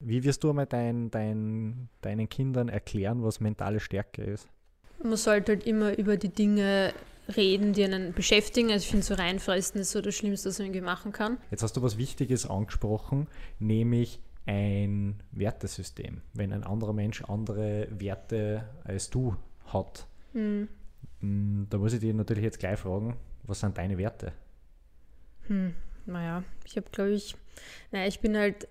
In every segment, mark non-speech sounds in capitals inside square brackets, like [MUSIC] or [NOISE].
Wie wirst du einmal dein, dein, deinen Kindern erklären, was mentale Stärke ist? Man sollte halt immer über die Dinge reden, die einen beschäftigen. Also ich finde, so reinfressen ist so das Schlimmste, was man irgendwie machen kann. Jetzt hast du was Wichtiges angesprochen, nämlich ein Wertesystem. Wenn ein anderer Mensch andere Werte als du hat, hm. da muss ich dich natürlich jetzt gleich fragen, was sind deine Werte? Hm, naja, ich habe, glaube ich, naja, ich bin halt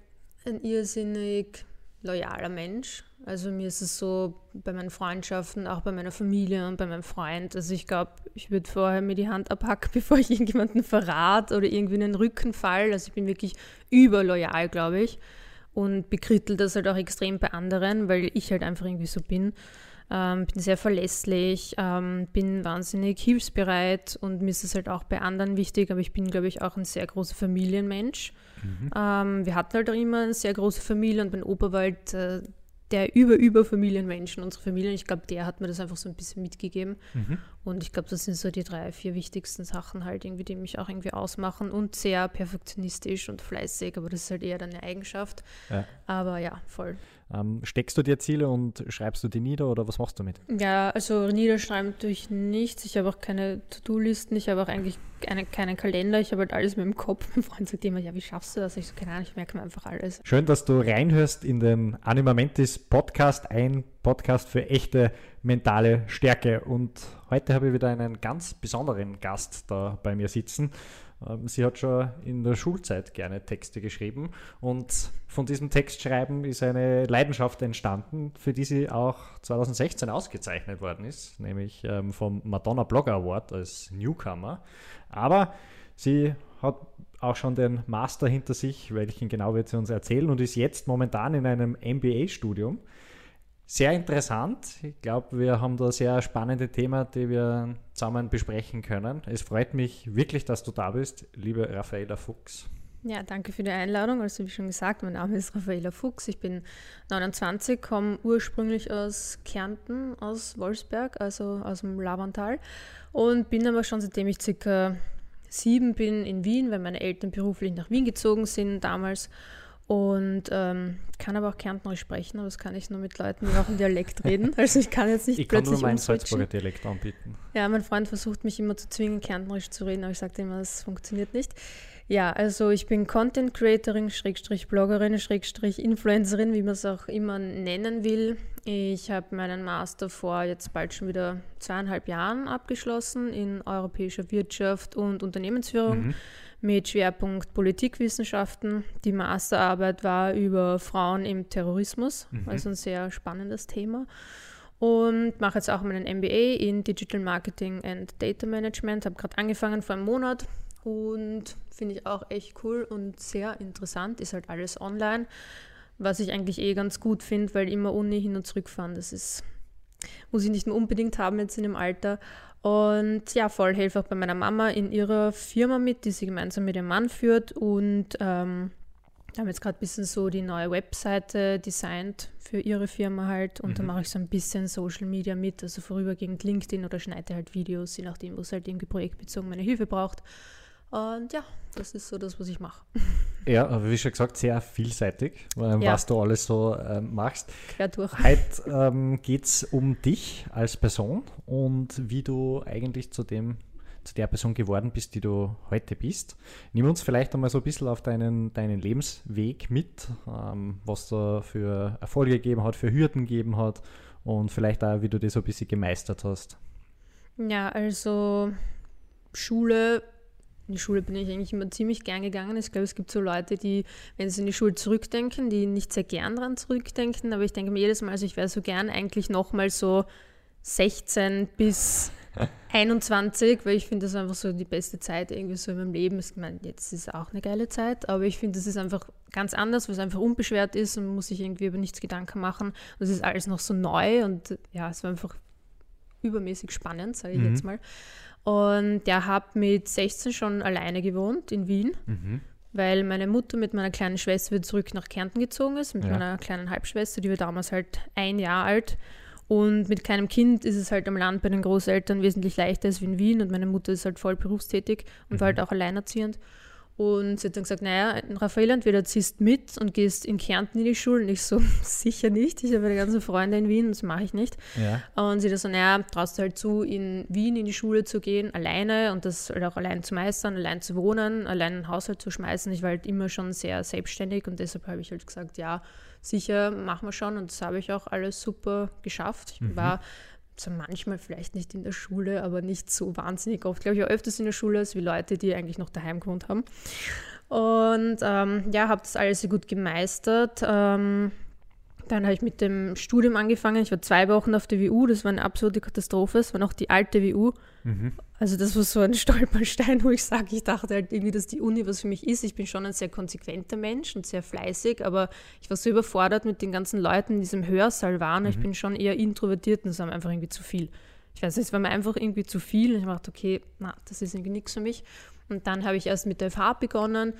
ein irrsinnig loyaler Mensch. Also mir ist es so bei meinen Freundschaften, auch bei meiner Familie und bei meinem Freund. Also ich glaube, ich würde vorher mir die Hand abhacken, [LAUGHS] bevor ich irgendjemanden verrate oder irgendwie einen Rücken fall. Also ich bin wirklich überloyal, glaube ich. Und bekrittel das halt auch extrem bei anderen, weil ich halt einfach irgendwie so bin. Ähm, bin sehr verlässlich, ähm, bin wahnsinnig hilfsbereit und mir ist es halt auch bei anderen wichtig, aber ich bin, glaube ich, auch ein sehr großer Familienmensch. Mhm. Ähm, wir hatten halt auch immer eine sehr große Familie und mein Opa war halt äh, der über über Familienmenschen, unsere Familien. Ich glaube, der hat mir das einfach so ein bisschen mitgegeben. Mhm. Und ich glaube, das sind so die drei, vier wichtigsten Sachen halt irgendwie, die mich auch irgendwie ausmachen und sehr perfektionistisch und fleißig, aber das ist halt eher dann eine Eigenschaft. Ja. Aber ja, voll. Ähm, steckst du dir Ziele und schreibst du die nieder oder was machst du damit? Ja, also niederschreiben tue ich nichts. Ich habe auch keine To-Do-Listen, ich habe auch eigentlich eine, keinen Kalender, ich habe halt alles mit dem Kopf. [LAUGHS] Mein Freund sagt immer, ja, wie schaffst du das? Ich so, keine Ahnung, ich merke mir einfach alles. Schön, dass du reinhörst in den Animamentis Podcast, ein Podcast für echte mentale Stärke. Und heute habe ich wieder einen ganz besonderen Gast da bei mir sitzen. Ähm, sie hat schon in der Schulzeit gerne Texte geschrieben und von diesem Textschreiben ist eine Leidenschaft entstanden, für die sie auch 2016 ausgezeichnet worden ist, nämlich ähm, vom Madonna Blogger Award als Newcomer. Aber sie hat auch schon den Master hinter sich, welchen genau wird sie uns erzählen und ist jetzt momentan in einem MBA-Studium sehr interessant. Ich glaube, wir haben da sehr spannende Themen, die wir zusammen besprechen können. Es freut mich wirklich, dass du da bist, liebe Raffaela Fuchs. Ja, danke für die Einladung. Also wie schon gesagt, mein Name ist Raffaela Fuchs. Ich bin 29, komme ursprünglich aus Kärnten, aus Wolfsberg, also aus dem Lavantal und bin aber schon seitdem ich circa sieben bin in Wien, weil meine Eltern beruflich nach Wien gezogen sind damals und ähm, kann aber auch Kärntnerisch sprechen, aber das kann ich nur mit Leuten, die auch im Dialekt [LAUGHS] reden. Also ich kann jetzt nicht ich plötzlich kann nur meinen Salzburger Dialekt anbieten. Ja, mein Freund versucht mich immer zu zwingen, Kärntnerisch zu reden, aber ich sage immer, das funktioniert nicht. Ja, also ich bin Content Creatorin, Schrägstrich Bloggerin, Schrägstrich Influencerin, wie man es auch immer nennen will. Ich habe meinen Master vor jetzt bald schon wieder zweieinhalb Jahren abgeschlossen in europäischer Wirtschaft und Unternehmensführung. Mhm mit Schwerpunkt Politikwissenschaften. Die Masterarbeit war über Frauen im Terrorismus, mhm. also ein sehr spannendes Thema. Und mache jetzt auch meinen MBA in Digital Marketing and Data Management. Habe gerade angefangen vor einem Monat und finde ich auch echt cool und sehr interessant. Ist halt alles online, was ich eigentlich eh ganz gut finde, weil immer Uni hin und zurück fahren, das ist, muss ich nicht mehr unbedingt haben jetzt in dem Alter. Und ja, voll helfe auch bei meiner Mama in ihrer Firma mit, die sie gemeinsam mit ihrem Mann führt. Und ähm, haben jetzt gerade ein bisschen so die neue Webseite designt für ihre Firma halt. Und mhm. da mache ich so ein bisschen Social Media mit, also vorübergehend LinkedIn oder schneide halt Videos, je nachdem, wo es halt irgendwie projektbezogen meine Hilfe braucht. Und ja, das ist so das, was ich mache. Ja, aber wie schon gesagt, sehr vielseitig, ähm, ja. was du alles so ähm, machst. Quer durch. Heute ähm, geht es um dich als Person und wie du eigentlich zu dem zu der Person geworden bist, die du heute bist. Nimm uns vielleicht einmal so ein bisschen auf deinen, deinen Lebensweg mit, ähm, was da für Erfolge gegeben hat, für Hürden gegeben hat und vielleicht auch, wie du das so ein bisschen gemeistert hast. Ja, also Schule in die Schule bin ich eigentlich immer ziemlich gern gegangen. Ich glaube, es gibt so Leute, die, wenn sie in die Schule zurückdenken, die nicht sehr gern daran zurückdenken. Aber ich denke mir jedes Mal, also ich wäre so gern eigentlich nochmal so 16 bis [LAUGHS] 21, weil ich finde, das ist einfach so die beste Zeit irgendwie so in meinem Leben. Ich meine, jetzt ist auch eine geile Zeit, aber ich finde, das ist einfach ganz anders, weil es einfach unbeschwert ist und man muss sich irgendwie über nichts Gedanken machen. Und es ist alles noch so neu und ja, es war einfach übermäßig spannend, sage ich mhm. jetzt mal. Und der hat mit 16 schon alleine gewohnt in Wien, mhm. weil meine Mutter mit meiner kleinen Schwester wieder zurück nach Kärnten gezogen ist, mit ja. meiner kleinen Halbschwester, die war damals halt ein Jahr alt. Und mit kleinem Kind ist es halt am Land bei den Großeltern wesentlich leichter als wie in Wien. Und meine Mutter ist halt voll berufstätig und mhm. war halt auch alleinerziehend. Und sie hat dann gesagt, naja, Raphael, entweder ziehst mit und gehst in Kärnten in die Schule. Und ich so, [LAUGHS] sicher nicht. Ich habe eine ganze Freunde in Wien, das mache ich nicht. Ja. Und sie hat so, naja, traust du halt zu, in Wien in die Schule zu gehen, alleine und das halt auch allein zu meistern, allein zu wohnen, allein einen Haushalt zu schmeißen. Ich war halt immer schon sehr selbstständig und deshalb habe ich halt gesagt, ja, sicher, machen wir schon. Und das habe ich auch alles super geschafft. Ich Mhm. war so manchmal vielleicht nicht in der Schule, aber nicht so wahnsinnig oft. Glaube ich auch öfters in der Schule als wie Leute, die eigentlich noch daheim gewohnt haben. Und ähm, ja, habe das alles sehr gut gemeistert. Ähm, dann habe ich mit dem Studium angefangen. Ich war zwei Wochen auf der WU. Das war eine absolute Katastrophe. Es war noch die alte WU. Mhm. Also das war so ein [LAUGHS] Stolperstein, wo ich sage, ich dachte halt irgendwie, dass die Uni was für mich ist. Ich bin schon ein sehr konsequenter Mensch und sehr fleißig, aber ich war so überfordert mit den ganzen Leuten, die in diesem Hörsaal waren. Ich bin schon eher introvertiert und das war mir einfach irgendwie zu viel. Ich weiß nicht, es war mir einfach irgendwie zu viel. Ich dachte, okay, na, das ist irgendwie nichts für mich. Und dann habe ich erst mit der FH begonnen,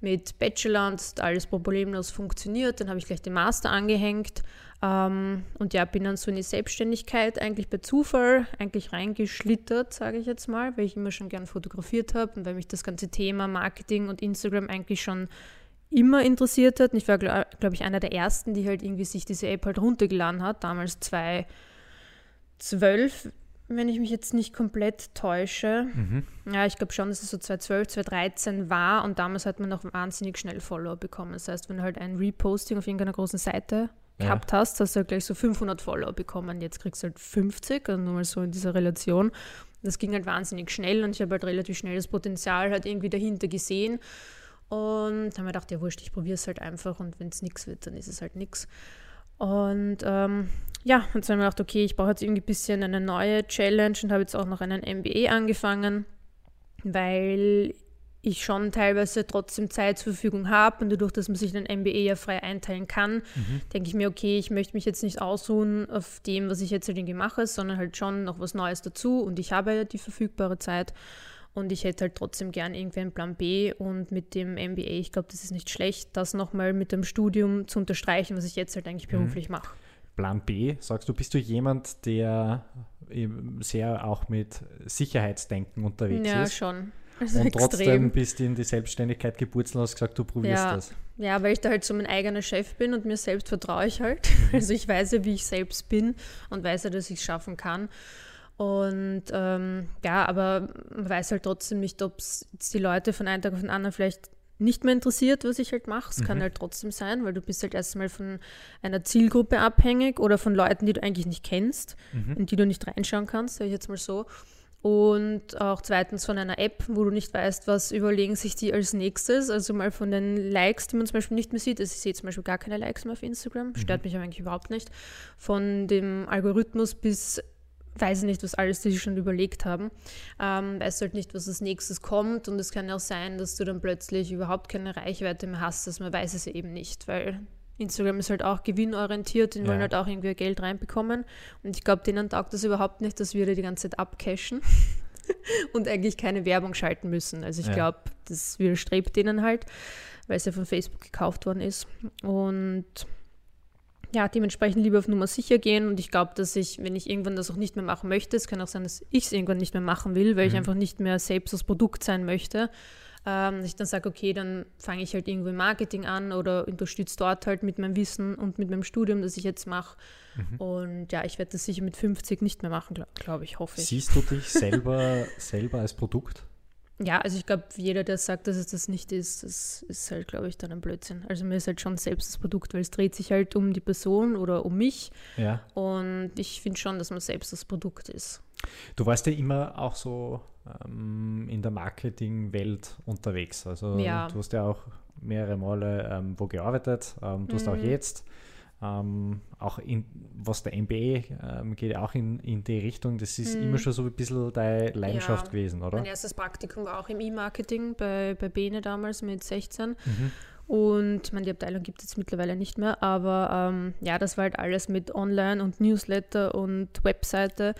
mit Bachelor und hat alles problemlos funktioniert. Dann habe ich gleich den Master angehängt ähm, und ja, bin dann so in die Selbstständigkeit eigentlich per Zufall eigentlich reingeschlittert, sage ich jetzt mal, weil ich immer schon gern fotografiert habe und weil mich das ganze Thema Marketing und Instagram eigentlich schon immer interessiert hat. Und ich war, glaube glaub ich, einer der ersten, die halt irgendwie sich diese App halt runtergeladen hat, damals 2012, wenn ich mich jetzt nicht komplett täusche. Mhm. Ja, ich glaube schon, dass es so 2012, 2013 war und damals hat man noch wahnsinnig schnell Follower bekommen. Das heißt, wenn du halt ein Reposting auf irgendeiner großen Seite Ja. gehabt hast, hast du halt gleich so 500 Follower bekommen. Jetzt kriegst du halt 50, also nur mal so in dieser Relation. Das ging halt wahnsinnig schnell und ich habe halt relativ schnell das Potenzial halt irgendwie dahinter gesehen. Und habe mir gedacht, ja wurscht, ich probiere es halt einfach und wenn es nichts wird, dann ist es halt nichts. Und ähm, ja, und dann habe ich mir gedacht, okay, ich brauche jetzt irgendwie ein bisschen eine neue Challenge und habe jetzt auch noch einen MBA angefangen, weil ich schon teilweise trotzdem Zeit zur Verfügung habe und dadurch, dass man sich den MBA ja frei einteilen kann, denke ich mir, okay, ich möchte mich jetzt nicht ausruhen auf dem, was ich jetzt halt irgendwie mache, sondern halt schon noch was Neues dazu und ich habe ja die verfügbare Zeit und ich hätte halt trotzdem gern irgendwie einen Plan B und mit dem MBA, ich glaube, das ist nicht schlecht, das nochmal mit dem Studium zu unterstreichen, was ich jetzt halt eigentlich beruflich mache. Plan B, sagst du, bist du jemand, der sehr auch mit Sicherheitsdenken unterwegs Ja, ist? schon. [LAUGHS] Also Und extrem. trotzdem bist du in die Selbstständigkeit gepurzelt und hast gesagt, du probierst Ja. das. Ja, weil ich da halt so mein eigener Chef bin und mir selbst vertraue ich halt. Mhm. [LAUGHS] Also ich weiß ja, wie ich selbst bin und weiß ja, dass ich es schaffen kann. Und ähm, ja, aber man weiß halt trotzdem nicht, ob es die Leute von einem Tag auf den anderen vielleicht nicht mehr interessiert, was ich halt mache. Es kann halt trotzdem sein, weil du bist halt erstmal von einer Zielgruppe abhängig oder von Leuten, die du eigentlich nicht kennst, in die du nicht reinschauen kannst, sage ich jetzt mal so. Und auch zweitens von einer App, wo du nicht weißt, was überlegen sich die als nächstes. Also mal von den Likes, die man zum Beispiel nicht mehr sieht. Also ich sehe zum Beispiel gar keine Likes mehr auf Instagram. Stört mich aber eigentlich überhaupt nicht. Von dem Algorithmus bis weiß ich nicht, was alles die sich schon überlegt haben. Ähm, weißt halt nicht, was als nächstes kommt. Und es kann ja auch sein, dass du dann plötzlich überhaupt keine Reichweite mehr hast. Also man weiß es eben nicht, weil Instagram ist halt auch gewinnorientiert, die Ja. wollen halt auch irgendwie Geld reinbekommen. Und ich glaube, denen taugt das überhaupt nicht, dass wir da die ganze Zeit abcashen [LAUGHS] und eigentlich keine Werbung schalten müssen. Also ich Ja. glaube, das widerstrebt denen halt, weil es ja von Facebook gekauft worden ist. Und ja, dementsprechend lieber auf Nummer sicher gehen. Und ich glaube, dass ich, wenn ich irgendwann das auch nicht mehr machen möchte, es kann auch sein, dass ich es irgendwann nicht mehr machen will, weil ich einfach nicht mehr selbst das Produkt sein möchte, ähm, dass ich dann sage, okay, dann fange ich halt irgendwo im Marketing an oder unterstütze dort halt mit meinem Wissen und mit meinem Studium, das ich jetzt mache. Und ja, ich werde das sicher mit 50 nicht mehr machen, glaube glaub ich, hoffe ich. Siehst du dich selber, [LAUGHS] selber als Produkt? Ja, also ich glaube, jeder, der sagt, dass es das nicht ist, das ist halt, glaube ich, dann ein Blödsinn. Also mir ist halt schon selbst das Produkt, weil es dreht sich halt um die Person oder um mich. Ja. Und ich finde schon, dass man selbst das Produkt ist. Du warst ja immer auch so ähm, in der Marketingwelt unterwegs. Also Ja. du hast ja auch mehrere Male ähm, wo gearbeitet. Ähm, du hast Mhm. auch jetzt. Ähm, auch in, was der MBA ähm, geht auch in, in die Richtung. Das ist immer schon so ein bisschen deine Leidenschaft. Ja. gewesen, oder? Mein erstes Praktikum war auch im E-Marketing bei, bei Bene damals mit 16. Mhm. Und ich meine, die Abteilung gibt es jetzt mittlerweile nicht mehr, aber ähm, ja, das war halt alles mit Online und Newsletter und Webseite.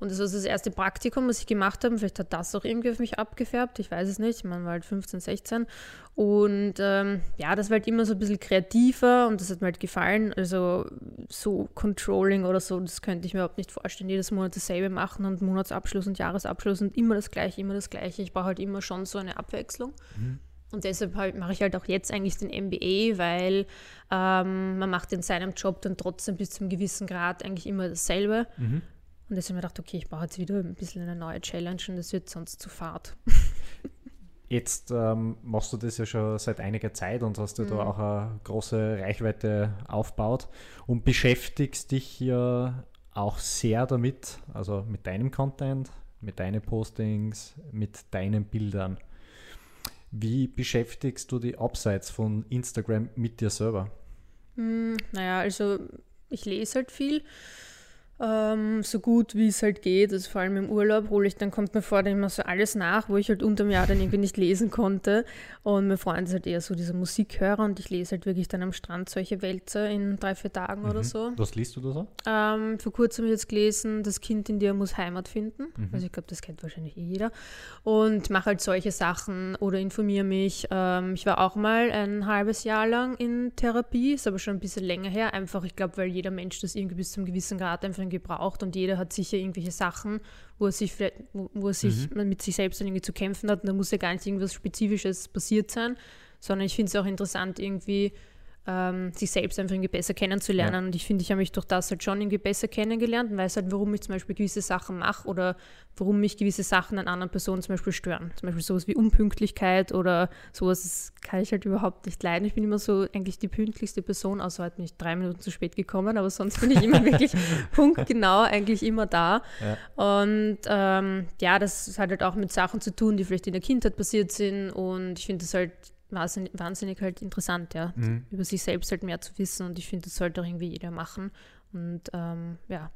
Und das war das erste Praktikum, was ich gemacht habe. Vielleicht hat das auch irgendwie auf mich abgefärbt, ich weiß es nicht. Man war halt 15, 16. Und ähm, ja, das war halt immer so ein bisschen kreativer und das hat mir halt gefallen. Also so Controlling oder so, das könnte ich mir überhaupt nicht vorstellen. Jedes Monat dasselbe machen und Monatsabschluss und Jahresabschluss und immer das Gleiche, immer das Gleiche. Ich brauche halt immer schon so eine Abwechslung. Und deshalb halt, mache ich halt auch jetzt eigentlich den MBA, weil ähm, man macht in seinem Job dann trotzdem bis zu einem gewissen Grad eigentlich immer dasselbe. Mhm. Und deshalb habe ich gedacht, okay, ich brauche jetzt wieder ein bisschen eine neue Challenge und das wird sonst zu fad. Jetzt ähm, machst du das ja schon seit einiger Zeit und hast du mhm. da auch eine große Reichweite aufgebaut und beschäftigst dich ja auch sehr damit, also mit deinem Content, mit deinen Postings, mit deinen Bildern. Wie beschäftigst du dich abseits von Instagram mit dir selber? Hm, naja, also ich lese halt viel ähm, so gut wie es halt geht. Also vor allem im Urlaub hole ich, dann kommt mir vor, dann immer so alles nach, wo ich halt unter dem Jahr dann irgendwie nicht lesen konnte. Und mein Freund ist halt eher so dieser Musikhörer und ich lese halt wirklich dann am Strand solche Wälzer in drei, vier Tagen mhm. oder so. Was liest du da so? Ähm, vor kurzem habe ich jetzt gelesen, das Kind in dir muss Heimat finden. Mhm. Also ich glaube, das kennt wahrscheinlich eh jeder. Und mache halt solche Sachen oder informiere mich. Ähm, ich war auch mal ein halbes Jahr lang in Therapie, ist aber schon ein bisschen länger her. Einfach, ich glaube, weil jeder Mensch das irgendwie bis zu einem gewissen Grad einfach gebraucht und jeder hat sicher irgendwelche Sachen, wo er sich, wo, wo er sich mhm. mit sich selbst irgendwie zu kämpfen hat. Und da muss ja gar nicht irgendwas Spezifisches passiert sein, sondern ich finde es auch interessant, irgendwie ähm, sich selbst einfach irgendwie besser kennenzulernen. Ja. Und ich finde, ich habe mich durch das halt schon irgendwie besser kennengelernt und weiß halt, warum ich zum Beispiel gewisse Sachen mache oder warum mich gewisse Sachen an anderen Personen zum Beispiel stören. Zum Beispiel sowas wie Unpünktlichkeit oder sowas, das kann ich halt überhaupt nicht leiden. Ich bin immer so eigentlich die pünktlichste Person, außer heute bin ich drei Minuten zu spät gekommen, aber sonst bin ich immer wirklich [LAUGHS] punktgenau eigentlich immer da. Ja. Und ähm, ja, das hat halt auch mit Sachen zu tun, die vielleicht in der Kindheit passiert sind und ich finde das halt wahnsinnig, wahnsinnig halt interessant, ja, mhm. über sich selbst halt mehr zu wissen und ich finde, das sollte auch irgendwie jeder machen und ähm, ja.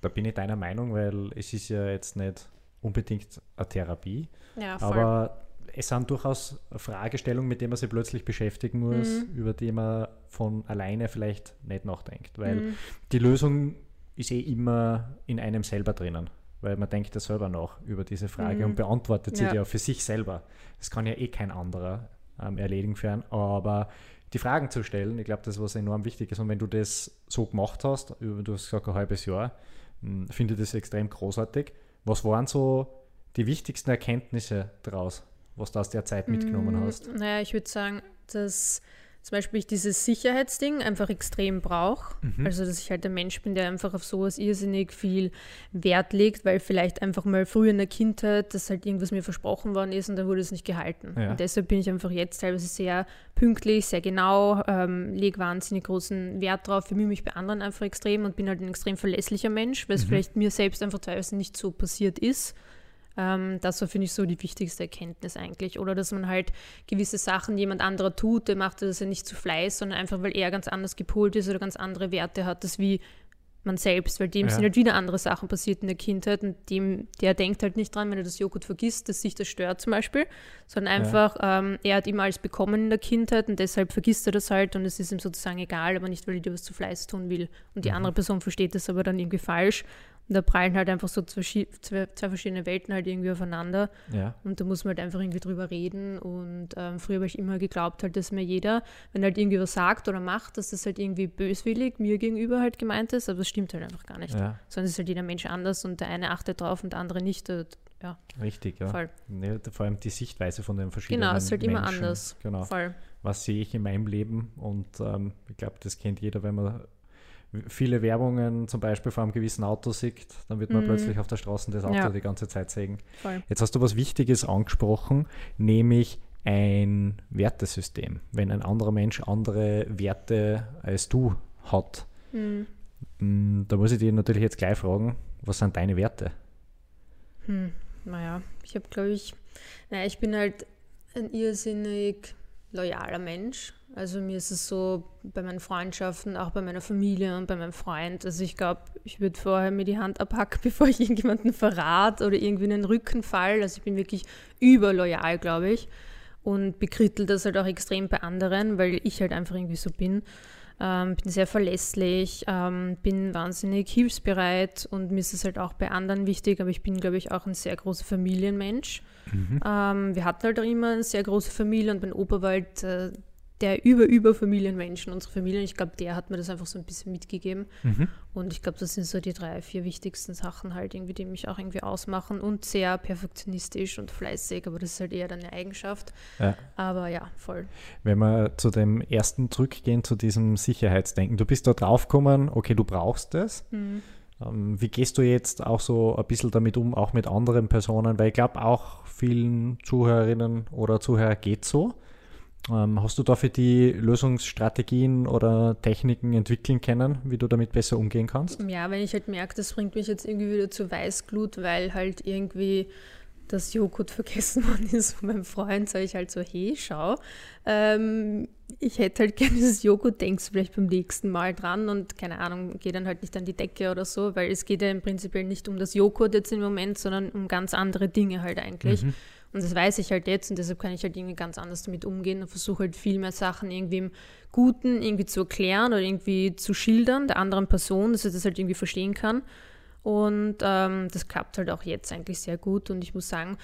Da bin ich deiner Meinung, weil es ist ja jetzt nicht unbedingt eine Therapie, ja, aber es sind durchaus Fragestellungen, mit denen man sich plötzlich beschäftigen muss, mhm. über die man von alleine vielleicht nicht nachdenkt, weil mhm. die Lösung ist eh immer in einem selber drinnen weil man denkt ja selber nach über diese Frage mhm. und beantwortet sie ja. ja für sich selber. Das kann ja eh kein anderer ähm, erledigen für einen. Aber die Fragen zu stellen, ich glaube, das ist was enorm wichtig ist. Und wenn du das so gemacht hast, du hast gesagt, ein halbes Jahr, hm, finde ich das extrem großartig. Was waren so die wichtigsten Erkenntnisse daraus, was du aus der Zeit mitgenommen mm, hast? Naja, ich würde sagen, dass zum Beispiel ich dieses Sicherheitsding einfach extrem brauche. Mhm. Also, dass ich halt ein Mensch bin, der einfach auf sowas irrsinnig viel Wert legt, weil vielleicht einfach mal früher in der Kindheit, dass halt irgendwas mir versprochen worden ist und dann wurde es nicht gehalten. Ja. Und deshalb bin ich einfach jetzt teilweise sehr pünktlich, sehr genau, ähm, lege wahnsinnig großen Wert drauf, bemühe mich bei anderen einfach extrem und bin halt ein extrem verlässlicher Mensch, weil es mhm. vielleicht mir selbst einfach teilweise nicht so passiert ist. Ähm, das war, finde ich, so die wichtigste Erkenntnis eigentlich. Oder dass man halt gewisse Sachen jemand anderer tut, der macht das ja nicht zu Fleiß, sondern einfach, weil er ganz anders gepolt ist oder ganz andere Werte hat, das wie man selbst, weil dem ja. sind halt wieder andere Sachen passiert in der Kindheit und dem, der denkt halt nicht dran, wenn er das Joghurt vergisst, dass sich das stört zum Beispiel, sondern einfach, ja. ähm, er hat immer alles bekommen in der Kindheit und deshalb vergisst er das halt und es ist ihm sozusagen egal, aber nicht, weil er dir was zu Fleiß tun will. Und die mhm. andere Person versteht das aber dann irgendwie falsch und da prallen halt einfach so zwei, zwei, zwei, verschiedene Welten halt irgendwie aufeinander. Ja. Und da muss man halt einfach irgendwie drüber reden. Und ähm, früher habe ich immer geglaubt, halt, dass mir jeder, wenn er halt irgendwie was sagt oder macht, dass das halt irgendwie böswillig mir gegenüber halt gemeint ist. Aber das stimmt halt einfach gar nicht. Ja. Sondern es ist halt jeder Mensch anders und der eine achtet drauf und der andere nicht. Ja. Richtig, ja. Voll. ja. Vor allem die Sichtweise von den verschiedenen Genau, es ist halt Menschen. immer anders. Genau. Voll. Was sehe ich in meinem Leben? Und ähm, ich glaube, das kennt jeder, wenn man viele Werbungen zum Beispiel vor einem gewissen Auto sieht, dann wird man mhm. plötzlich auf der Straße das Auto ja. die ganze Zeit sehen. Voll. Jetzt hast du was Wichtiges angesprochen, nämlich ein Wertesystem. Wenn ein anderer Mensch andere Werte als du hat, mhm. Da muss ich dir natürlich jetzt gleich fragen, was sind deine Werte? Hm, naja, ich habe, glaube ich, naja, ich bin halt ein irrsinnig loyaler Mensch also mir ist es so bei meinen Freundschaften, auch bei meiner Familie und bei meinem Freund. Also ich glaube, ich würde vorher mir die Hand abhacken, [LAUGHS] bevor ich irgendjemanden verrate oder irgendwie in den Rücken fall. Also ich bin wirklich überloyal, glaube ich. Und bekrittel das halt auch extrem bei anderen, weil ich halt einfach irgendwie so bin. Ähm, bin sehr verlässlich, ähm, bin wahnsinnig hilfsbereit und mir ist es halt auch bei anderen wichtig, aber ich bin, glaube ich, auch ein sehr großer Familienmensch. Mhm. Ähm, wir hatten halt auch immer eine sehr große Familie und mein Opa war halt äh, der über-über-Familienmenschen, unsere Familien. Ich glaube, der hat mir das einfach so ein bisschen mitgegeben. Mhm. Und ich glaube, das sind so die drei, vier wichtigsten Sachen halt irgendwie, die mich auch irgendwie ausmachen. Und sehr perfektionistisch und fleißig, aber das ist halt eher dann eine Eigenschaft. Ja. Aber ja, voll. Wenn wir zu dem ersten zurückgehen, zu diesem Sicherheitsdenken. Du bist da draufgekommen, okay, du brauchst das. Mhm. Ähm, wie gehst du jetzt auch so ein bisschen damit um, auch mit anderen Personen? Weil ich glaube, auch vielen Zuhörerinnen oder Zuhörer geht so. Ähm, hast du dafür die Lösungsstrategien oder Techniken entwickeln können, wie du damit besser umgehen kannst? Ja, wenn ich halt merke, das bringt mich jetzt irgendwie wieder zu Weißglut, weil halt irgendwie das Joghurt [LAUGHS] vergessen worden ist von meinem Freund, sage ich halt so, hey, schau, ähm, ich hätte halt gerne dieses Joghurt, denkst du vielleicht beim nächsten Mal dran und keine Ahnung, gehe dann halt nicht an die Decke oder so, weil es geht ja im Prinzip nicht um das Joghurt jetzt im Moment, sondern um ganz andere Dinge halt eigentlich. Mhm. Und das weiß ich halt jetzt und deshalb kann ich halt irgendwie ganz anders damit umgehen und versuche halt viel mehr Sachen irgendwie im Guten irgendwie zu erklären oder irgendwie zu schildern der anderen Person, dass sie das halt irgendwie verstehen kann. Und ähm, das klappt halt auch jetzt eigentlich sehr gut und ich muss sagen,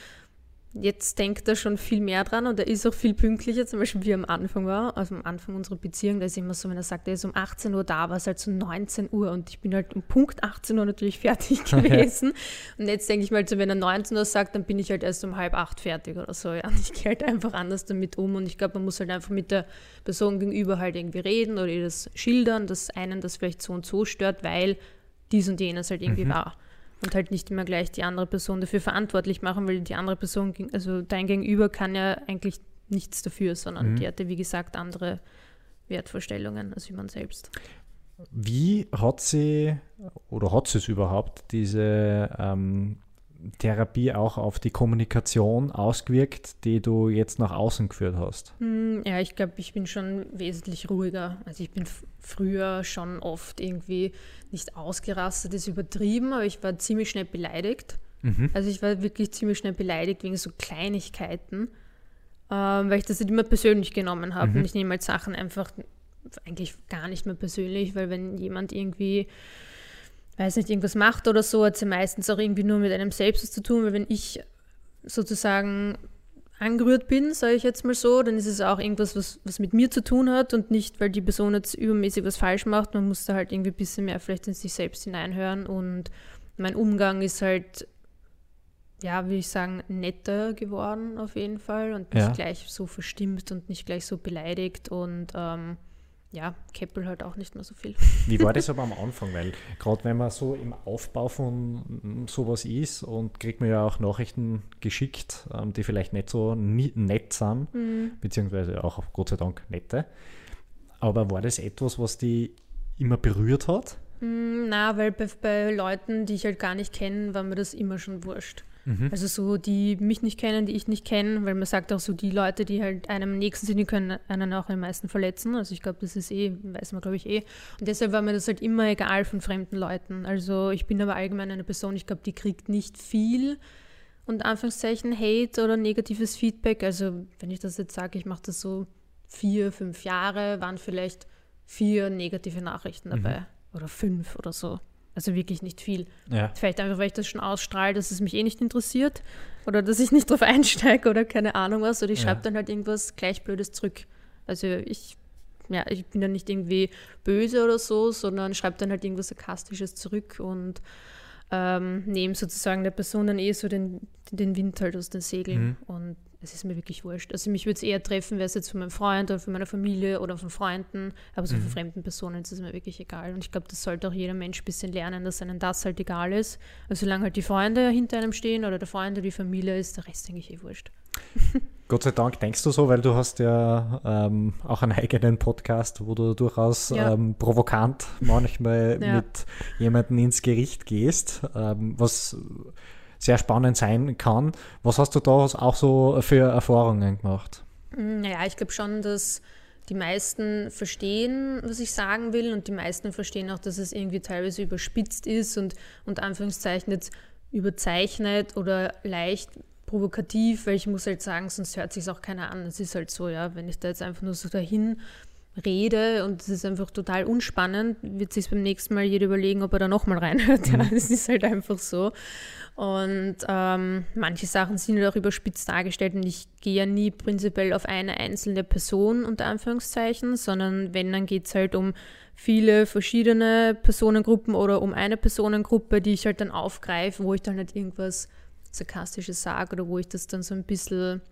jetzt denkt er schon viel mehr dran und er ist auch viel pünktlicher, zum Beispiel wie am Anfang war, also am Anfang unserer Beziehung, da ist immer so, wenn er sagt, er ist um 18 Uhr da, war es halt so 19 Uhr und ich bin halt um Punkt 18 Uhr natürlich fertig [LAUGHS] gewesen. und jetzt denke ich mal, so, wenn er 19 Uhr sagt, dann bin ich halt erst um halb acht fertig oder so. Ja. Und ich gehe halt einfach anders damit um und ich glaube, man muss halt einfach mit der Person gegenüber halt irgendwie reden oder ihr das schildern, dass einen das vielleicht so und so stört, weil dies und jenes halt irgendwie Mhm. war und halt nicht immer gleich die andere Person dafür verantwortlich machen, weil die andere Person, also dein Gegenüber kann ja eigentlich nichts dafür, sondern Mhm. die hatte, wie gesagt, andere Wertvorstellungen als wie man selbst. Wie hat sie oder hat sie es überhaupt, diese ähm, Therapie auch auf die Kommunikation ausgewirkt, die du jetzt nach außen geführt hast? Hm, Ja, ich glaube, ich bin schon wesentlich ruhiger. Also ich bin früher schon oft irgendwie nicht ausgerastet, ist übertrieben, aber ich war ziemlich schnell beleidigt. Mhm. Also ich war wirklich ziemlich schnell beleidigt wegen so Kleinigkeiten, ähm, weil ich das nicht immer persönlich genommen habe. Mhm. Und ich nehme halt Sachen einfach eigentlich gar nicht mehr persönlich, weil wenn jemand irgendwie, weiß nicht, irgendwas macht oder so, hat es ja meistens auch irgendwie nur mit einem selbst was zu tun, weil wenn ich sozusagen angerührt bin, sage ich jetzt mal so, dann ist es auch irgendwas, was, was mit mir zu tun hat und nicht, weil die Person jetzt übermäßig was falsch macht. Man muss da halt irgendwie ein bisschen mehr vielleicht in sich selbst hineinhören und mein Umgang ist halt, ja, würde ich sagen, netter geworden auf jeden Fall und nicht Ja. gleich so verstimmt und nicht gleich so beleidigt und ähm, ja, Keppel halt auch nicht mehr so viel. Wie war das aber am Anfang? Weil gerade wenn man so im Aufbau von sowas ist und kriegt man ja auch Nachrichten geschickt, ähm, die vielleicht nicht so nett sind, beziehungsweise auch Gott sei Dank nette. Aber war das etwas, was die immer berührt hat? Mm, Na, weil bei, bei Leuten, die ich halt gar nicht kenne, war mir das immer schon wurscht. Mhm. Also so, die mich nicht kennen, die ich nicht kenne, weil man sagt auch so, die Leute, die halt einem am nächsten sind, die können einen auch am meisten verletzen. Also ich glaube, das ist eh, weiß man glaube ich eh. Und deshalb war mir das halt immer egal von fremden Leuten. Also ich bin aber allgemein eine Person, ich glaube, die kriegt nicht viel und Anführungszeichen Hate oder negatives Feedback. Also wenn ich das jetzt sage, ich mache das so vier, fünf Jahre, waren vielleicht vier negative Nachrichten dabei. Oder fünf oder so. Also wirklich nicht viel. Ja. Vielleicht einfach, weil ich das schon ausstrahle, dass es mich eh nicht interessiert oder dass ich nicht drauf [LAUGHS] einsteige oder keine Ahnung was. Oder ich Ja. schreibe dann halt irgendwas gleich Blödes zurück. Also ich, ja, ich bin dann nicht irgendwie böse oder so, sondern schreibe dann halt irgendwas Sarkastisches zurück und ähm, nehme sozusagen der Person dann eh so den, den Wind halt aus den Segeln. Mhm. Und es ist mir wirklich wurscht. Also mich würde es eher treffen, wäre es jetzt von meinem Freund oder von meiner Familie oder von Freunden, aber so Mhm. von fremden Personen ist es mir wirklich egal. Und ich glaube, das sollte auch jeder Mensch ein bisschen lernen, dass einem das halt egal ist. Also solange halt die Freunde hinter einem stehen oder der Freund oder die Familie ist, der Rest denke ich eh wurscht. [LAUGHS] Gott sei Dank denkst du so, weil du hast ja ähm, auch einen eigenen Podcast, wo du durchaus Ja. ähm, provokant manchmal [LAUGHS] Ja. mit jemandem ins Gericht gehst, ähm, was sehr spannend sein kann. Was hast du da auch so für Erfahrungen gemacht? Mm, Naja, ich glaube schon, dass die meisten verstehen, was ich sagen will und die meisten verstehen auch, dass es irgendwie teilweise überspitzt ist und unter Anführungszeichen jetzt überzeichnet oder leicht provokativ, weil ich muss halt sagen, sonst hört sich auch keiner an. Es ist halt so, ja, wenn ich da jetzt einfach nur so dahin rede und es ist einfach total unspannend, wird sich beim nächsten Mal jeder überlegen, ob er da nochmal reinhört. [LAUGHS] Ja, es ist halt einfach so. Und ähm, manche Sachen sind halt auch überspitzt dargestellt und ich gehe ja nie prinzipiell auf eine einzelne Person unter Anführungszeichen, sondern wenn, dann geht es halt um viele verschiedene Personengruppen oder um eine Personengruppe, die ich halt dann aufgreife, wo ich dann halt irgendwas Sarkastisches sage oder wo ich das dann so ein bisschen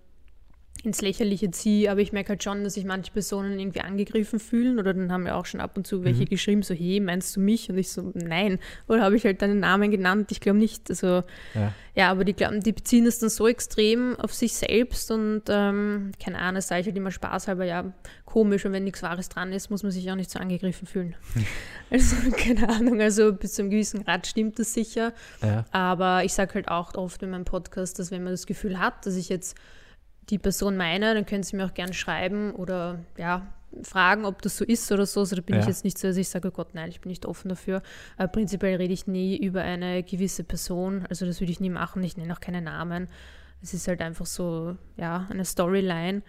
ins Lächerliche ziehe, aber ich merke halt schon, dass sich manche Personen irgendwie angegriffen fühlen oder dann haben ja auch schon ab und zu welche mhm. geschrieben, so, hey, meinst du mich? Und ich so, nein. Oder habe ich halt deinen Namen genannt? Ich glaube nicht. Also, ja. ja, aber die glauben, die beziehen es dann so extrem auf sich selbst und ähm, keine Ahnung, das sage ich halt immer spaßhalber, ja, komisch und wenn nichts Wahres dran ist, muss man sich auch nicht so angegriffen fühlen. [LAUGHS] Also, keine Ahnung, also bis zu einem gewissen Grad stimmt das sicher. Ja. Aber ich sage halt auch oft in meinem Podcast, dass wenn man das Gefühl hat, dass ich jetzt die Person meine, dann können Sie mir auch gerne schreiben oder ja, fragen, ob das so ist oder so. Also da bin ja. ich jetzt nicht so, dass ich sage, oh Gott, nein, ich bin nicht offen dafür. Aber prinzipiell rede ich nie über eine gewisse Person. Also das würde ich nie machen. Ich nenne auch keine Namen. Es ist halt einfach so, ja, eine Storyline.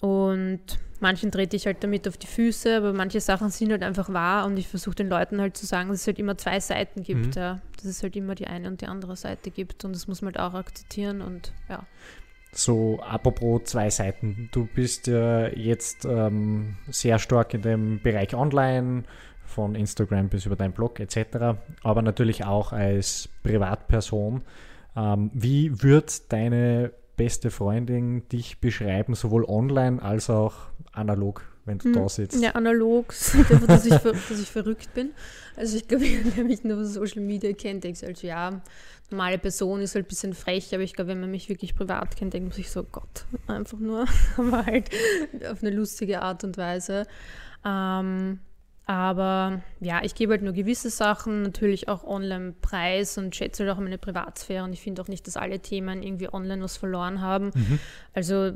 Und manchen trete ich halt damit auf die Füße, aber manche Sachen sind halt einfach wahr und ich versuche den Leuten halt zu sagen, dass es halt immer zwei Seiten gibt, mhm. ja. Dass es halt immer die eine und die andere Seite gibt und das muss man halt auch akzeptieren und ja. So, apropos zwei Seiten. Du bist ja jetzt ähm, sehr stark in dem Bereich Online, von Instagram bis über deinen Blog etc., aber natürlich auch als Privatperson. Ähm, wie wird deine beste Freundin dich beschreiben, sowohl online als auch analog? wenn du hm, da sitzt. Ja, analog, [LAUGHS] dass ich, dass ich verrückt bin. Also ich glaube, wer mich nur Social Media kennt, denkt also ja, normale Person ist halt ein bisschen frech, aber ich glaube, wenn man mich wirklich privat kennt, denkt man sich so, Gott, einfach nur, [LAUGHS] aber halt auf eine lustige Art und Weise. Ähm, aber ja, ich gebe halt nur gewisse Sachen, natürlich auch online preis und schätze halt auch meine Privatsphäre. Und ich finde auch nicht, dass alle Themen irgendwie online was verloren haben. Mhm. Also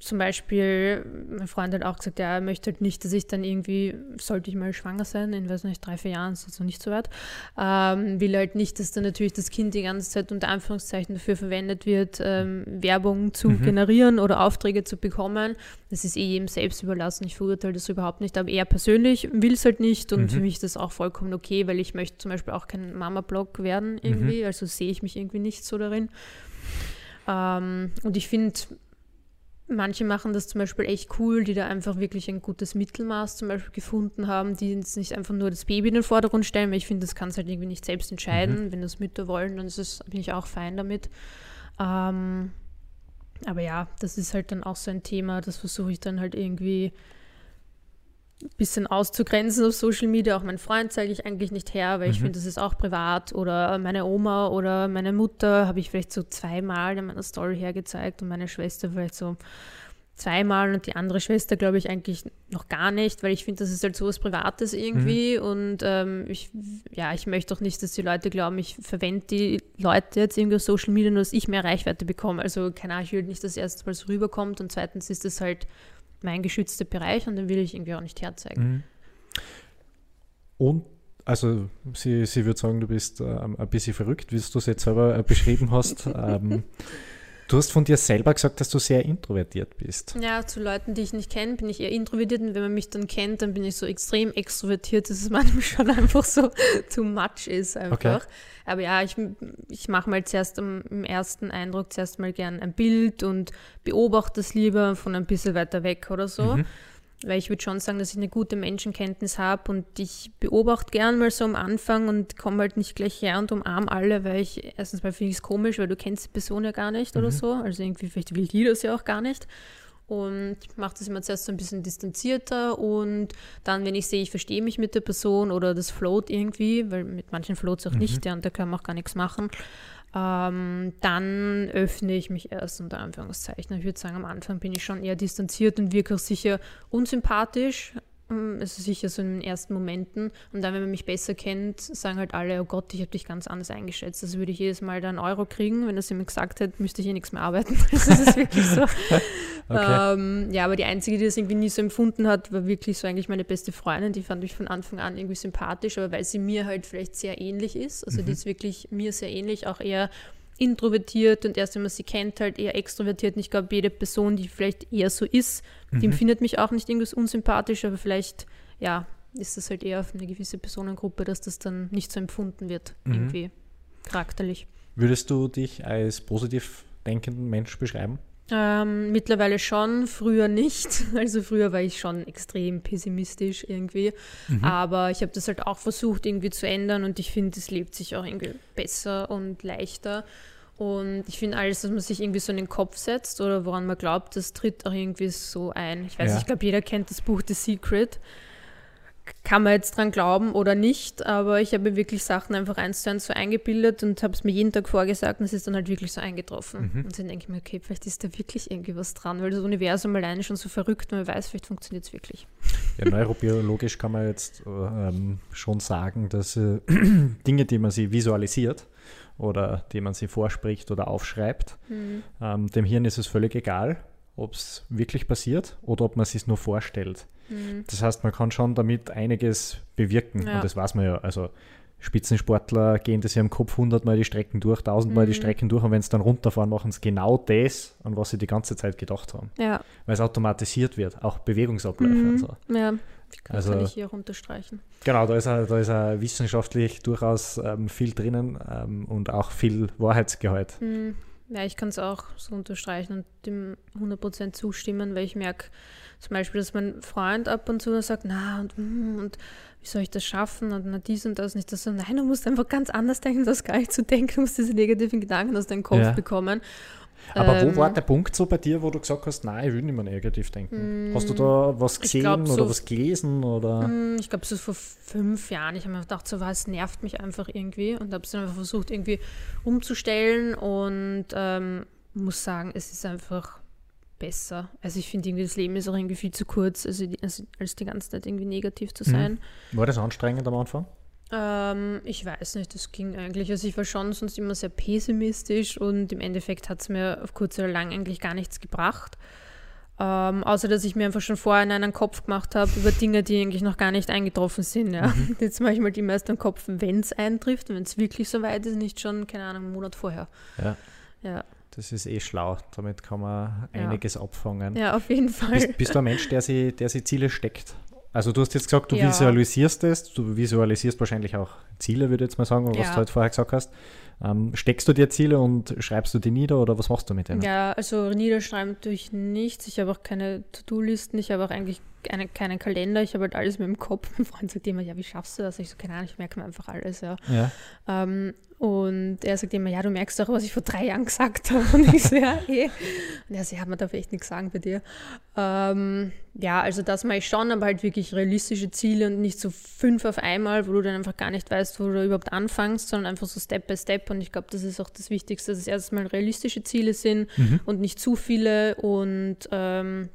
zum Beispiel, mein Freund hat auch gesagt, ja, er möchte halt nicht, dass ich dann irgendwie, sollte ich mal schwanger sein, in, weiß nicht, drei, vier Jahren, ist also nicht so weit, ähm, will halt nicht, dass dann natürlich das Kind die ganze Zeit unter Anführungszeichen dafür verwendet wird, ähm, Werbung zu mhm. generieren oder Aufträge zu bekommen. Das ist eh jedem selbst überlassen. Ich verurteile das überhaupt nicht. Aber er persönlich will es halt nicht und mhm. für mich ist das auch vollkommen okay, weil ich möchte zum Beispiel auch kein Mama-Blog werden irgendwie. Mhm. Also sehe ich mich irgendwie nicht so darin. Ähm, und ich finde, manche machen das zum Beispiel echt cool, die da einfach wirklich ein gutes Mittelmaß zum Beispiel gefunden haben, die jetzt nicht einfach nur das Baby in den Vordergrund stellen, weil ich finde, das kann es halt irgendwie nicht selbst entscheiden. Mhm. Wenn das Mütter wollen, dann ist es, bin ich auch fein damit. Ähm, aber ja, das ist halt dann auch so ein Thema, das versuche ich dann halt irgendwie ein bisschen auszugrenzen auf Social Media. Auch meinen Freund zeige ich eigentlich nicht her, weil mhm. ich finde, das ist auch privat. Oder meine Oma oder meine Mutter habe ich vielleicht so zweimal in meiner Story hergezeigt und meine Schwester vielleicht so zweimal und die andere Schwester, glaube ich, eigentlich noch gar nicht, weil ich finde, das ist halt so was Privates irgendwie mhm. und ähm, ich, ja, ich möchte auch nicht, dass die Leute glauben, ich verwende die Leute jetzt irgendwie auf Social Media, nur dass ich mehr Reichweite bekomme. Also keine Ahnung, ich will nicht, dass erstens mal so rüberkommt und zweitens ist das halt mein geschützter Bereich und den will ich irgendwie auch nicht herzeigen. Mhm. Und also sie, sie würde sagen, du bist äh, ein bisschen verrückt, wie du es jetzt selber äh, beschrieben hast. [LAUGHS] ähm, Du hast von dir selber gesagt, dass du sehr introvertiert bist. Ja, zu Leuten, die ich nicht kenne, bin ich eher introvertiert und wenn man mich dann kennt, dann bin ich so extrem extrovertiert, dass [LAUGHS] es manchmal schon einfach so too much ist einfach. Okay. Aber ja, ich, ich mache mal zuerst im, im ersten Eindruck zuerst mal gern ein Bild und beobachte das lieber von ein bisschen weiter weg oder so. Mhm. Weil ich würde schon sagen, dass ich eine gute Menschenkenntnis habe und ich beobachte gern mal so am Anfang und komme halt nicht gleich her und umarme alle, weil ich erstens mal finde ich es komisch, weil du kennst die Person ja gar nicht mhm. oder so. Also irgendwie, vielleicht will die das ja auch gar nicht. Und ich mache das immer zuerst so ein bisschen distanzierter und dann, wenn ich sehe, ich verstehe mich mit der Person oder das float irgendwie, weil mit manchen float es auch mhm. nicht, ja, und da kann man auch gar nichts machen, ähm, dann öffne ich mich erst unter Anführungszeichen. Ich würde sagen, am Anfang bin ich schon eher distanziert und wirklich sicher unsympathisch. Es ist sicher so in den ersten Momenten. Und dann, wenn man mich besser kennt, sagen halt alle, oh Gott, ich habe dich ganz anders eingeschätzt. Also würde ich jedes Mal da einen Euro kriegen. Wenn das jemand gesagt hätte, müsste ich eh nichts mehr arbeiten. [LAUGHS] das ist wirklich so. [LAUGHS] okay. ähm, ja, aber die Einzige, die das irgendwie nie so empfunden hat, war wirklich so eigentlich meine beste Freundin. Die fand ich von Anfang an irgendwie sympathisch, aber weil sie mir halt vielleicht sehr ähnlich ist. Also mhm. die ist wirklich mir sehr ähnlich, auch eher introvertiert und erst wenn man sie kennt, halt eher extrovertiert. Und ich glaube, jede Person, die vielleicht eher so ist, Die empfindet mich auch nicht irgendwas unsympathisch, aber vielleicht, ja, ist das halt eher auf eine gewisse Personengruppe, dass das dann nicht so empfunden wird, Mhm. irgendwie charakterlich. Würdest du dich als positiv denkenden Mensch beschreiben? Ähm, mittlerweile schon, früher nicht. [LAUGHS] Also früher war ich schon extrem pessimistisch irgendwie. Mhm. Aber ich habe das halt auch versucht irgendwie zu ändern und ich finde, es lebt sich auch irgendwie besser und leichter. Und ich finde alles, dass man sich irgendwie so in den Kopf setzt oder woran man glaubt, das tritt auch irgendwie so ein. Ich weiß Ja. nicht, ich glaube, jeder kennt das Buch The Secret. Kann man jetzt dran glauben oder nicht, aber ich habe mir wirklich Sachen einfach eins zu eins so eingebildet und habe es mir jeden Tag vorgesagt und es ist dann halt wirklich so eingetroffen. Mhm. Und dann denke ich mir, okay, vielleicht ist da wirklich irgendwie was dran, weil das Universum alleine schon so verrückt, man weiß, vielleicht funktioniert es wirklich. Ja, neurobiologisch kann man jetzt ähm, schon sagen, dass äh, [CLEARS THROAT] Dinge, die man sich visualisiert oder die man sich vorspricht oder aufschreibt, ähm, dem Hirn ist es völlig egal, ob es wirklich passiert oder ob man es sich nur vorstellt. Das heißt, man kann schon damit einiges bewirken Ja. und das weiß man ja. Also Spitzensportler gehen das ja im Kopf hundertmal die Strecken durch, tausendmal die Mhm. Strecken durch und wenn sie dann runterfahren, machen sie genau das, an was sie die ganze Zeit gedacht haben. Ja, Weil es automatisiert wird, auch Bewegungsabläufe und Mhm. so. ja, kann, Also- kann ich hier auch unterstreichen. Genau, da ist, er, da ist er wissenschaftlich durchaus ähm, viel drinnen ähm, und auch viel Wahrheitsgehalt. Hm, Ja, ich kann es auch so unterstreichen und dem 100% zustimmen, weil ich merke zum Beispiel, dass mein Freund ab und zu sagt, na und, hm, und wie soll ich das schaffen und na dies und das nicht. Das so, nein, du musst einfach ganz anders denken, du hast gar nicht zu denken, du musst diese negativen Gedanken aus deinem Kopf Ja. bekommen. Aber Ähm, wo war der Punkt so bei dir, wo du gesagt hast, nein, ich will nicht mehr negativ denken? Hast du da was gesehen glaub, oder so- was gelesen? Oder? Hm, Ich glaube, so vor fünf Jahren. Ich habe mir gedacht, so was nervt mich einfach irgendwie und habe es dann einfach versucht, irgendwie umzustellen und ähm, muss sagen, es ist einfach besser. Also ich finde irgendwie, das Leben ist auch irgendwie viel zu kurz, also als, als die ganze Zeit irgendwie negativ zu Mhm. sein. War das anstrengend am Anfang? Ähm, ich weiß nicht, das ging eigentlich. Also ich war schon sonst immer sehr pessimistisch und im Endeffekt hat es mir auf kurz oder lang eigentlich gar nichts gebracht. Ähm, außer dass ich mir einfach schon vorher in einen Kopf gemacht habe über Dinge, die eigentlich noch gar nicht eingetroffen sind. Ja. [LAUGHS] Jetzt mache ich mal die meisten Kopf, wenn es eintrifft, wenn es wirklich so weit ist, nicht schon, keine Ahnung, einen Monat vorher. Ja. Ja, Das ist eh schlau. Damit kann man Ja. einiges abfangen. ja auf jeden Fall. Bist, bist du ein Mensch, der [LAUGHS] sich der sie Ziele steckt? Also du hast jetzt gesagt, du Ja. visualisierst es, du visualisierst wahrscheinlich auch Ziele, würde ich jetzt mal sagen, was Ja. du halt vorher gesagt hast. Ähm, steckst du dir Ziele und schreibst du die nieder oder was machst du mit denen? Ja, also niederschreiben tue ich nichts. Ich habe auch keine To-Do-Listen. Ich habe auch eigentlich eine, keinen Kalender. Ich habe halt alles mit dem Kopf. [LAUGHS] Mein Freund sagt immer, ja, wie schaffst du das? Ich so, keine Ahnung, ich merke mir einfach alles, ja. Ja. Ähm, und er sagt immer, ja, du merkst doch, was ich vor drei Jahren gesagt habe. Und ich so, ja, eh. Und er so, ja, man darf echt nichts sagen bei dir. Ähm, ja, also das mache ich schon, aber halt wirklich realistische Ziele und nicht so fünf auf einmal, wo du dann einfach gar nicht weißt, wo du überhaupt anfängst, sondern einfach so Step by Step. Und ich glaube, das ist auch das Wichtigste, dass es erstmal realistische Ziele sind Mhm. und nicht zu viele und ähm,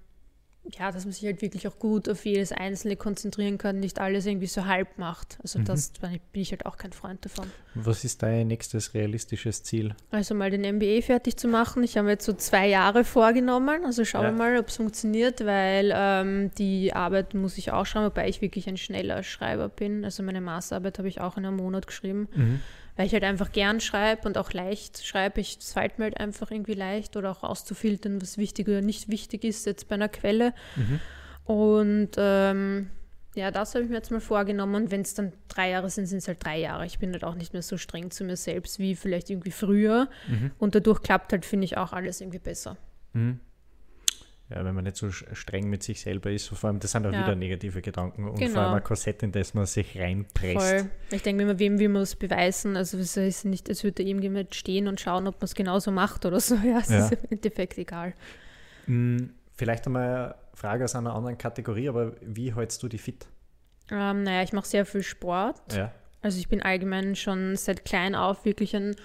ja, dass man sich halt wirklich auch gut auf jedes Einzelne konzentrieren kann, nicht alles irgendwie so halb macht. Also Mhm. das bin ich- halt auch kein Freund davon. Was ist dein nächstes realistisches Ziel? Also mal den MBA fertig zu machen. Ich habe mir jetzt so zwei Jahre vorgenommen. Also schauen Ja. wir mal, ob es funktioniert, weil ähm, die Arbeit muss ich auch schauen, wobei ich wirklich ein schneller Schreiber bin. Also meine Masterarbeit habe ich auch in einem Monat geschrieben, weil ich halt einfach gern schreibe und auch leicht schreibe. Ich, es fällt mir halt einfach irgendwie leicht oder auch auszufiltern, was wichtig oder nicht wichtig ist jetzt bei einer Quelle. Mhm. Und ähm, ja, das habe ich mir jetzt mal vorgenommen. Und wenn es dann drei Jahre sind, sind es halt drei Jahre. Ich bin halt auch nicht mehr so streng zu mir selbst wie vielleicht irgendwie früher. Mhm. Und dadurch klappt halt, finde ich, auch alles irgendwie besser. Mhm. Ja, wenn man nicht so streng mit sich selber ist, vor allem das sind auch Ja. wieder negative Gedanken und Genau. vor allem ein Korsett, in das man sich reinpresst. Voll. Ich denke mir immer, wem will man es beweisen? Also es ist nicht, als würde irgendjemand stehen und schauen, ob man es genauso macht oder so. [LAUGHS] Ja, es Ja. ist im Endeffekt egal. Mm, Vielleicht einmal eine Frage aus einer anderen Kategorie, aber wie hältst du die fit? Ähm, naja, ich mache sehr viel Sport. Ja. Also ich bin allgemein schon seit klein auf wirklich ein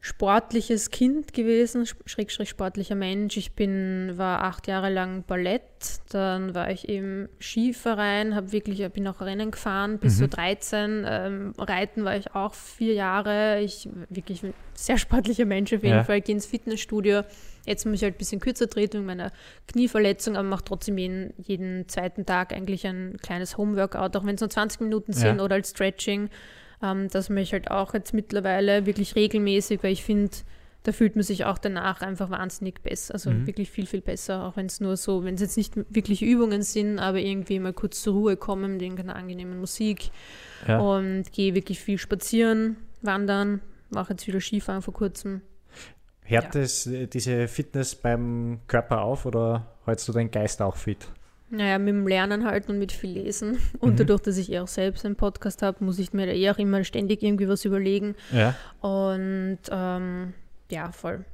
sportliches Kind gewesen, sch- schrägstrich sportlicher Mensch. Ich bin, war acht Jahre lang Ballett, dann war ich im Skiverein, habe wirklich, bin auch Rennen gefahren bis Mhm. so 13. Ähm, Reiten war ich auch vier Jahre. Ich wirklich ein sehr sportlicher Mensch auf jeden Ja. Fall. Gehe ins Fitnessstudio. Jetzt muss ich halt ein bisschen kürzer treten wegen meiner Knieverletzung, aber mache trotzdem jeden, jeden zweiten Tag eigentlich ein kleines Homeworkout, auch wenn es nur 20 Minuten Ja. sind oder als Stretching. Ähm, das mache ich halt auch jetzt mittlerweile wirklich regelmäßig, weil ich finde, da fühlt man sich auch danach einfach wahnsinnig besser. Also Mhm. wirklich viel, viel besser, auch wenn es nur so, wenn es jetzt nicht wirklich Übungen sind, aber irgendwie mal kurz zur Ruhe kommen mit irgendeiner angenehmen Musik Ja. und gehe wirklich viel spazieren, wandern, mache jetzt wieder Skifahren vor kurzem. Hört Ja. es äh, diese Fitness beim Körper auf oder hältst du deinen Geist auch fit? Naja, mit dem Lernen halt und mit viel Lesen. [LAUGHS] Und Mhm. dadurch, dass ich eh auch selbst einen Podcast habe, muss ich mir da eh auch immer ständig irgendwie was überlegen. Ja. Und ähm, ja, voll.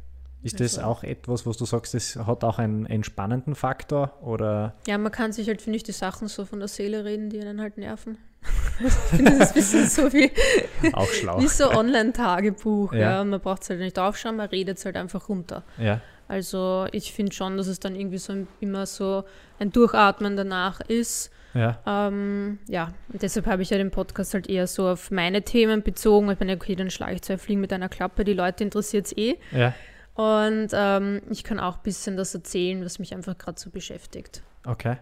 Ist das Also- auch etwas, was du sagst, das hat auch einen entspannenden Faktor oder Ja, man kann sich halt, finde ich, die Sachen so von der Seele reden, die einen halt nerven. ich finde das ein bisschen so wie, [LAUGHS] auch schlau? wie so Online-Tagebuch. Ja. Ja. Man braucht es halt nicht aufschreiben, man redet es halt einfach runter. Ja, Also ich finde schon, dass es dann irgendwie so ein, immer so ein Durchatmen danach ist. ja, Ähm, ja, und deshalb habe ich ja den Podcast halt eher so auf meine Themen bezogen. Ich meine, okay, dann schlage ich zwei Fliegen mit einer Klappe, die Leute interessiert es eh. ja. Und ähm, ich kann auch ein bisschen das erzählen, was mich einfach gerade so beschäftigt. Okay.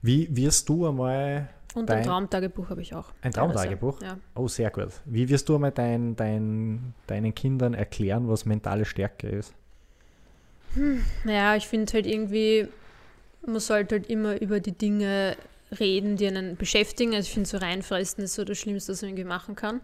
Wie wirst du einmal Und ein Traumtagebuch habe ich auch. ein. Traumtagebuch? Ja. Oh, sehr gut. Wie wirst du einmal dein, dein, deinen Kindern erklären, was mentale Stärke ist? Naja, ich finde halt irgendwie, man sollte halt immer über die Dinge reden, die einen beschäftigen. Also ich finde so reinfressen ist so das Schlimmste, was man irgendwie machen kann.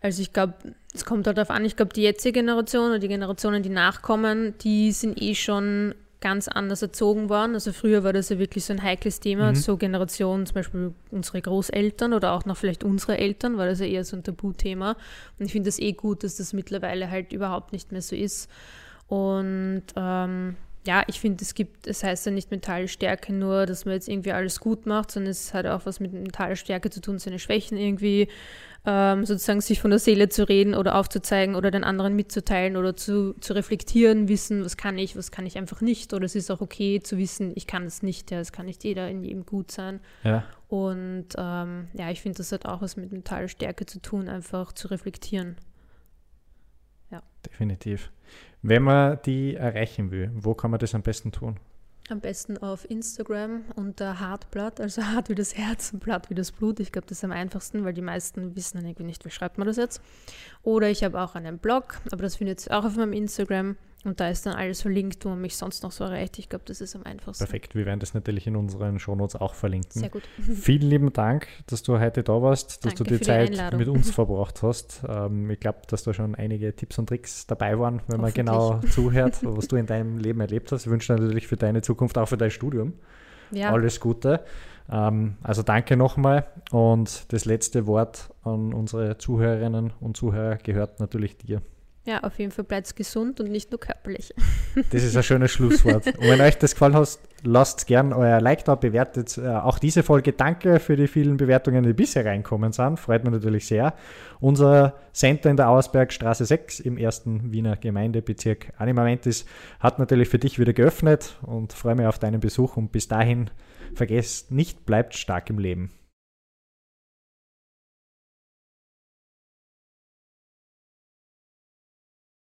Also ich glaube, es kommt halt darauf an, ich glaube, die jetzige Generation oder die Generationen, die nachkommen, die sind eh schon ganz anders erzogen worden. Also früher war das ja wirklich so ein heikles Thema. Mhm. So Generationen, zum Beispiel unsere Großeltern oder auch noch vielleicht unsere Eltern, war das ja eher so ein Tabuthema. Und ich finde das eh gut, dass das mittlerweile halt überhaupt nicht mehr so ist. Und ähm, ja, ich finde, es gibt, es heißt ja nicht mentale Stärke nur, dass man jetzt irgendwie alles gut macht, sondern es hat auch was mit mentaler Stärke zu tun, seine Schwächen irgendwie ähm, sozusagen sich von der Seele zu reden oder aufzuzeigen oder den anderen mitzuteilen oder zu, zu reflektieren, wissen, was kann ich, was kann ich einfach nicht. Oder es ist auch okay zu wissen, ich kann es nicht, ja, es kann nicht jeder in jedem gut sein. Ja, Und ähm, ja, ich finde, das hat auch was mit mentaler Stärke zu tun, einfach zu reflektieren. definitiv. Wenn man die erreichen will, wo kann man das am besten tun? Am besten auf Instagram unter Hartblatt, also [LAUGHS] hart wie das Herz und Blatt wie das Blut. Ich glaube, das ist am einfachsten, weil die meisten wissen irgendwie nicht, wie schreibt man das jetzt. Oder ich habe auch einen Blog, aber das findet ihr auch auf meinem Instagram. Und da ist dann alles verlinkt, wo man mich sonst noch so erreicht. Ich glaube, das ist am einfachsten. Perfekt, wir werden das natürlich in unseren Shownotes auch verlinken. Sehr gut. [LAUGHS] Vielen lieben Dank, dass du heute da warst, dass Danke du die die Zeit Einladung. mit uns [LAUGHS] verbracht hast. Ähm, ich glaube, dass da schon einige Tipps und Tricks dabei waren, wenn man genau [LAUGHS] zuhört, was du in deinem Leben erlebt hast. Ich wünsche dir natürlich für deine Zukunft, auch für dein Studium, Ja, alles Gute. Ähm, also danke nochmal und das letzte Wort an unsere Zuhörerinnen und Zuhörer gehört natürlich dir. Ja, auf jeden Fall bleibt gesund und nicht nur körperlich. [LAUGHS] Das ist ein schönes Schlusswort. Und wenn euch das gefallen hat, lasst gern euer Like da, bewertet äh, auch diese Folge. Danke für die vielen Bewertungen, die bisher reinkommen sind. Freut mich natürlich sehr. Unser Center in der Auersbergstraße 6 im ersten Wiener Gemeindebezirk Animamentis hat natürlich für dich wieder geöffnet und freue mich auf deinen Besuch. Und bis dahin, vergesst nicht, bleibt stark im Leben.